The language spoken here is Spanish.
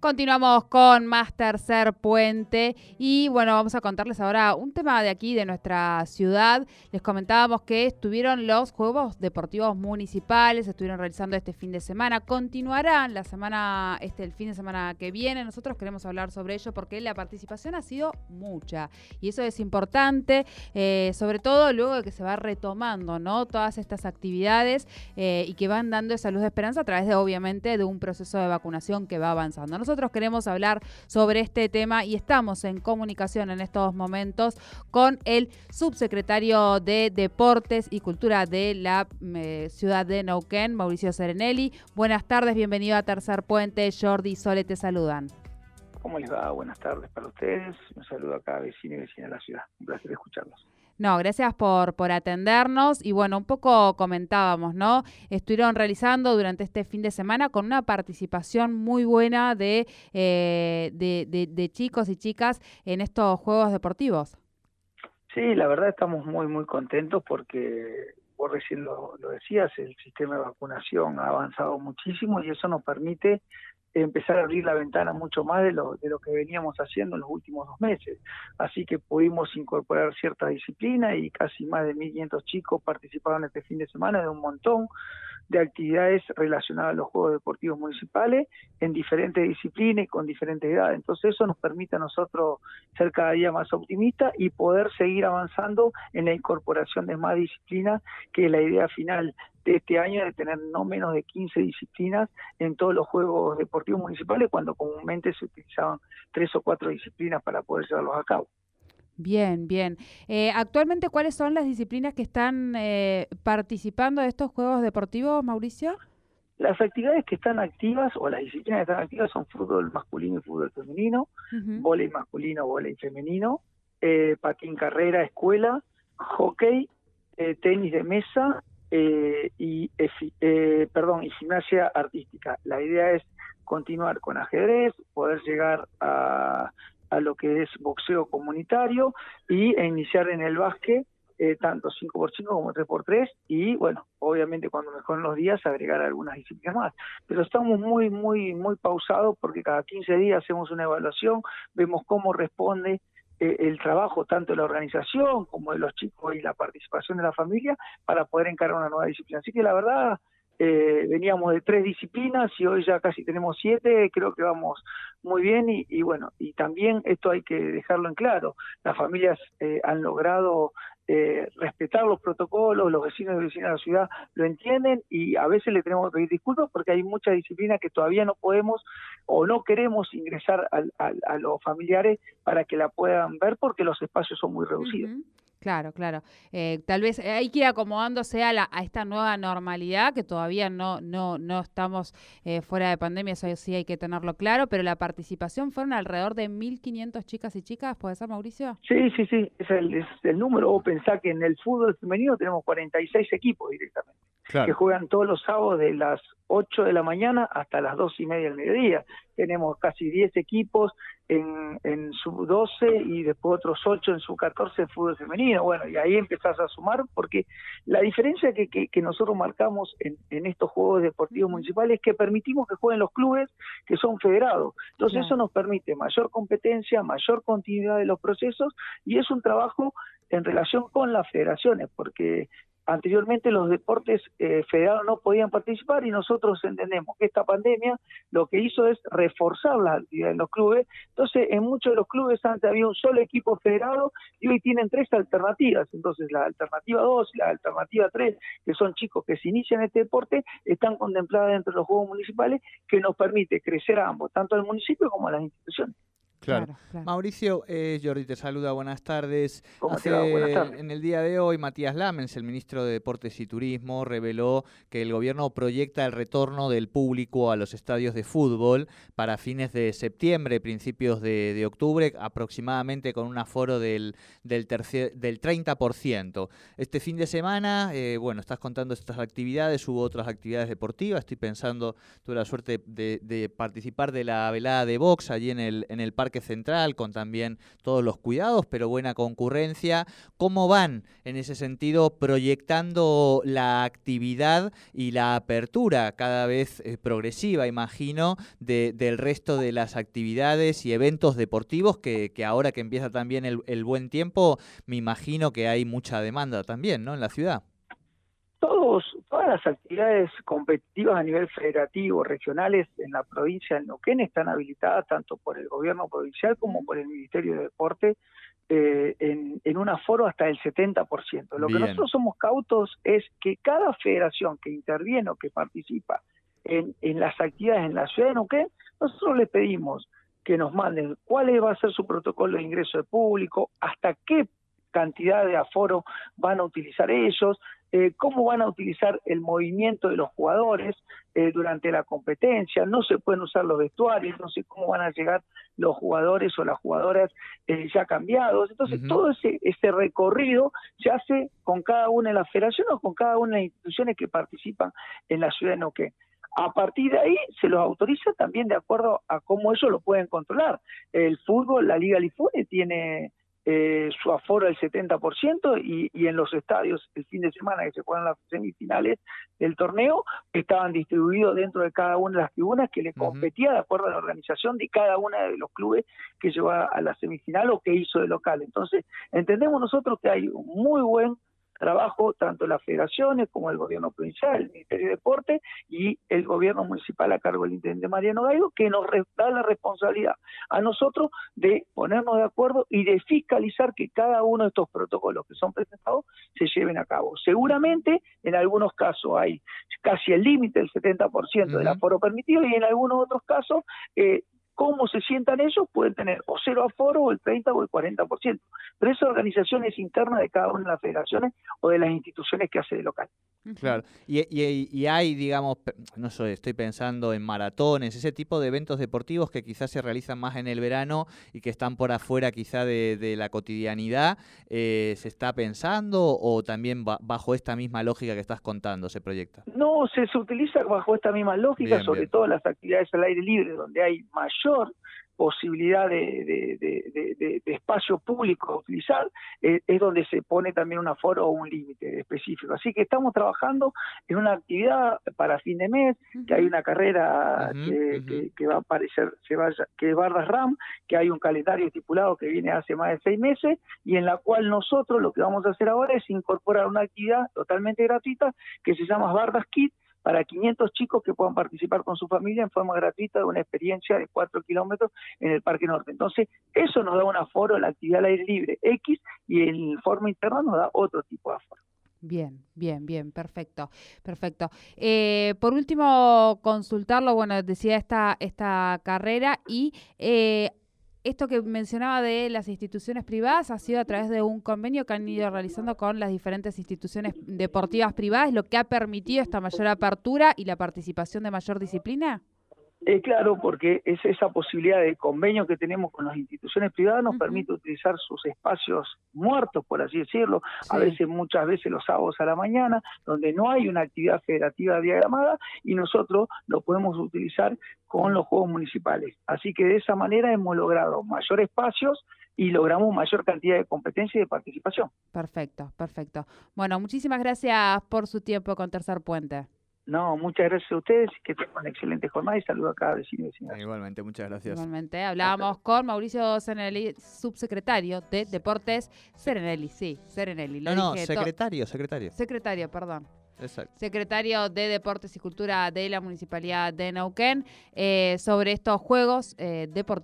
Continuamos con más tercer puente y bueno, vamos a contarles ahora un tema de aquí, de nuestra ciudad. Les comentábamos que estuvieron los Juegos Deportivos Municipales, estuvieron realizando este fin de semana, continuarán la semana, este, el fin de semana que viene. Nosotros queremos hablar sobre ello porque la participación ha sido mucha y eso es importante, eh, sobre todo luego de que se va retomando, ¿no? Todas estas actividades eh, y que van dando esa luz de esperanza a través de, obviamente, de un proceso de vacunación que va avanzando. Queremos hablar sobre este tema y estamos en comunicación en estos momentos con el subsecretario de Deportes y Cultura de la eh, ciudad de Neuquén, Mauricio Serenelli. Buenas tardes, bienvenido a Tercer Puente. Jordi Sole te saludan. ¿Cómo les va? Buenas tardes para ustedes. Un saludo a cada vecino y vecina de la ciudad. Un placer escucharlos. No, gracias por, por atendernos. Y bueno, un poco comentábamos, ¿no? Estuvieron realizando durante este fin de semana con una participación muy buena de, eh, de, chicos y chicas en estos Juegos Deportivos. Sí, la verdad estamos muy, muy contentos porque vos recién lo, lo decías, el sistema de vacunación ha avanzado muchísimo y eso nos permite empezar a abrir la ventana mucho más de lo, de lo que veníamos haciendo en los últimos dos meses. Así que pudimos incorporar cierta disciplina y casi más de 1.500 chicos participaron este fin de semana de un montón de actividades relacionadas a los Juegos Deportivos Municipales en diferentes disciplinas y con diferentes edades. Entonces eso nos permite a nosotros ser cada día más optimistas y poder seguir avanzando en la incorporación de más disciplinas, que es la idea final este año de tener no menos de 15 disciplinas en todos los Juegos Deportivos Municipales, cuando comúnmente se utilizaban tres o cuatro disciplinas para poder llevarlos a cabo. Bien, bien. Eh, actualmente, ¿cuáles son las disciplinas que están eh, participando de estos Juegos Deportivos, Mauricio? Las actividades que están activas o las disciplinas que están activas son fútbol masculino y fútbol femenino, uh masculino, volei femenino, eh, patín carrera, escuela, hockey, eh, tenis de mesa y perdón y gimnasia artística. La idea es continuar con ajedrez, poder llegar a a lo que es boxeo comunitario y e iniciar en el básquet eh, tanto 5x5 como 3x3 y bueno, obviamente cuando mejoren los días agregar algunas disciplinas más. Pero estamos muy, muy, muy pausados porque cada 15 días hacemos una evaluación, vemos cómo responde eh, el trabajo tanto de la organización como de los chicos y la participación de la familia para poder encarar una nueva disciplina. Así que la verdad eh, veníamos de tres disciplinas y hoy ya casi tenemos siete, creo que vamos muy bien y, bueno, y también esto hay que dejarlo en claro, las familias eh, han logrado eh, respetar los protocolos, los vecinos y vecinas de la ciudad lo entienden y a veces le tenemos que pedir disculpas porque hay muchas disciplinas que todavía no podemos o no queremos ingresar a, los familiares para que la puedan ver porque los espacios son muy reducidos. Claro, claro. Eh, tal vez hay que ir acomodándose a, la, a esta nueva normalidad, que todavía no, no, no estamos eh, fuera de pandemia, eso sí hay que tenerlo claro, pero la participación fueron alrededor de 1.500 chicas y chicas, ¿puede ser, Mauricio? Sí, sí, sí, es el, es el número. Vos pensá que en el fútbol femenino tenemos 46 equipos directamente, que juegan todos los sábados de las 8 de la mañana hasta las 2 y media del mediodía. Tenemos casi 10 equipos en, en sub 12 y después otros 8 en sub 14 en fútbol femenino. Bueno, y ahí empezás a sumar porque la diferencia que, que, nosotros marcamos en, en, estos Juegos Deportivos Municipales es que permitimos que jueguen los clubes que son federados. Entonces eso nos permite mayor competencia, mayor continuidad de los procesos y es un trabajo en relación con las federaciones, porque anteriormente los deportes eh, federados no podían participar y nosotros entendemos que esta pandemia lo que hizo es reforzar la actividad en los clubes. Entonces, en muchos de los clubes antes había un solo equipo federado y hoy tienen tres alternativas. Entonces, la alternativa 2 y la alternativa 3, que son chicos que se inician este deporte, están contempladas dentro de los Juegos Municipales que nos permite crecer a ambos, tanto al municipio como a las instituciones. Claro. Mauricio, eh, Jordi te saluda, buenas tardes. En el día de hoy, Matías Lamens, el ministro de Deportes y Turismo, reveló que el gobierno proyecta el retorno del público a los estadios de fútbol para fines de septiembre, principios de, octubre, aproximadamente con un aforo del, del, del 30%. Este fin de semana, eh, bueno, estás contando estas actividades, hubo otras actividades deportivas, estoy pensando, tuve la suerte de, de participar de la velada de box allí en el, en el Parque Central, con también todos los cuidados, pero buena concurrencia. ¿Cómo van en ese sentido proyectando la actividad y la apertura cada vez eh, progresiva, imagino, del resto de las actividades y eventos deportivos que, ahora que empieza también el, el buen tiempo, me imagino que hay mucha demanda también, ¿no? En la ciudad todos, todas las actividades competitivas a nivel federativo, regionales en la provincia de Neuquén están habilitadas tanto por el gobierno provincial como por el Ministerio de Deporte eh, en, en, un aforo hasta el 70%. Lo que nosotros somos cautos es que cada federación que interviene o que participa en, en las actividades en la ciudad de Neuquén, nosotros le pedimos que nos manden cuál va a ser su protocolo de ingreso de público, hasta qué cantidad de aforo van a utilizar ellos, eh, cómo van a utilizar el movimiento de los jugadores eh, durante la competencia, no se pueden usar los vestuarios, no sé cómo van a llegar los jugadores o las jugadoras eh, ya cambiados. Entonces, todo ese, ese recorrido se hace con cada una de las federaciones o con cada una de las instituciones que participan en la ciudad de Neuquén. A partir de ahí se los autoriza también de acuerdo a cómo ellos lo pueden controlar. El fútbol, la Liga Lifune tiene eh, su aforo del 70% y, y en los estadios el fin de semana que se juegan las semifinales del torneo estaban distribuidos dentro de cada una de las tribunas que le competía de acuerdo a la organización de cada uno de los clubes que lleva a la semifinal o que hizo de local. Entonces, entendemos nosotros que hay un muy buen trabajo tanto las federaciones como el gobierno provincial, el Ministerio de Deporte y el gobierno municipal a cargo del intendente Mariano Gaido, que nos da la responsabilidad a nosotros de ponernos de acuerdo y de fiscalizar que cada uno de estos protocolos que son presentados se lleven a cabo. Seguramente en algunos casos hay casi el límite del 70% del aforo permitido y en algunos otros casos eh, cómo se sientan ellos, pueden tener o cero aforo, o el 30 o el 40%. Pero esa organización es interna de cada una de las federaciones o de las instituciones que hace de local. Claro, y, y, hay, digamos, no sé, estoy pensando en maratones, ese tipo de eventos deportivos que quizás se realizan más en el verano y que están por afuera quizá de, la cotidianidad, eh, ¿se está pensando o también bajo esta misma lógica que estás contando se proyecta? No, se, utiliza bajo esta misma lógica, sobre todo las actividades al aire libre, donde hay mayor posibilidad de, de, espacio público a utilizar, eh, es donde se pone también un aforo o un límite específico. Así que estamos trabajando en una actividad para fin de mes, que hay una carrera que, va a aparecer, se vaya, que es Bardas Ram, que hay un calendario estipulado que viene hace más de seis meses y en la cual nosotros lo que vamos a hacer ahora es incorporar una actividad totalmente gratuita que se llama Bardas Kit, para 500 chicos que puedan participar con su familia en forma gratuita de una experiencia de 4 kilómetros en el Parque Norte. Entonces, eso nos da un aforo, la actividad al aire libre X, y en forma interna nos da otro tipo de aforo. Bien, bien, bien, perfecto, perfecto. Eh, por último, consultarlo, bueno, decía esta, esta carrera y eh, esto que mencionaba de las instituciones privadas ha sido a través de un convenio que han ido realizando con las diferentes instituciones deportivas privadas, lo que ha permitido esta mayor apertura y la participación de mayor disciplina. Eh, claro, porque es esa posibilidad de convenio que tenemos con las instituciones privadas nos permite utilizar sus espacios muertos, por así decirlo, a veces, muchas veces los sábados a la mañana, donde no hay una actividad federativa diagramada y nosotros lo podemos utilizar con los juegos municipales. Así que de esa manera hemos logrado mayor espacios y logramos mayor cantidad de competencia y de participación. Perfecto, perfecto. Bueno, muchísimas gracias por su tiempo con Tercer Puente. No, muchas gracias a ustedes, que tengan una excelente jornada y saludo a cada vecino y vecina. Igualmente, muchas gracias. Igualmente, hablábamos con Mauricio Serenelli, subsecretario de Deportes Serenelli, sí, Serenelli. no, no, secretario, secretario. Secretario, perdón. Exacto. Secretario de Deportes y Cultura de la Municipalidad de Neuquén, eh, sobre estos Juegos eh, Deportivos.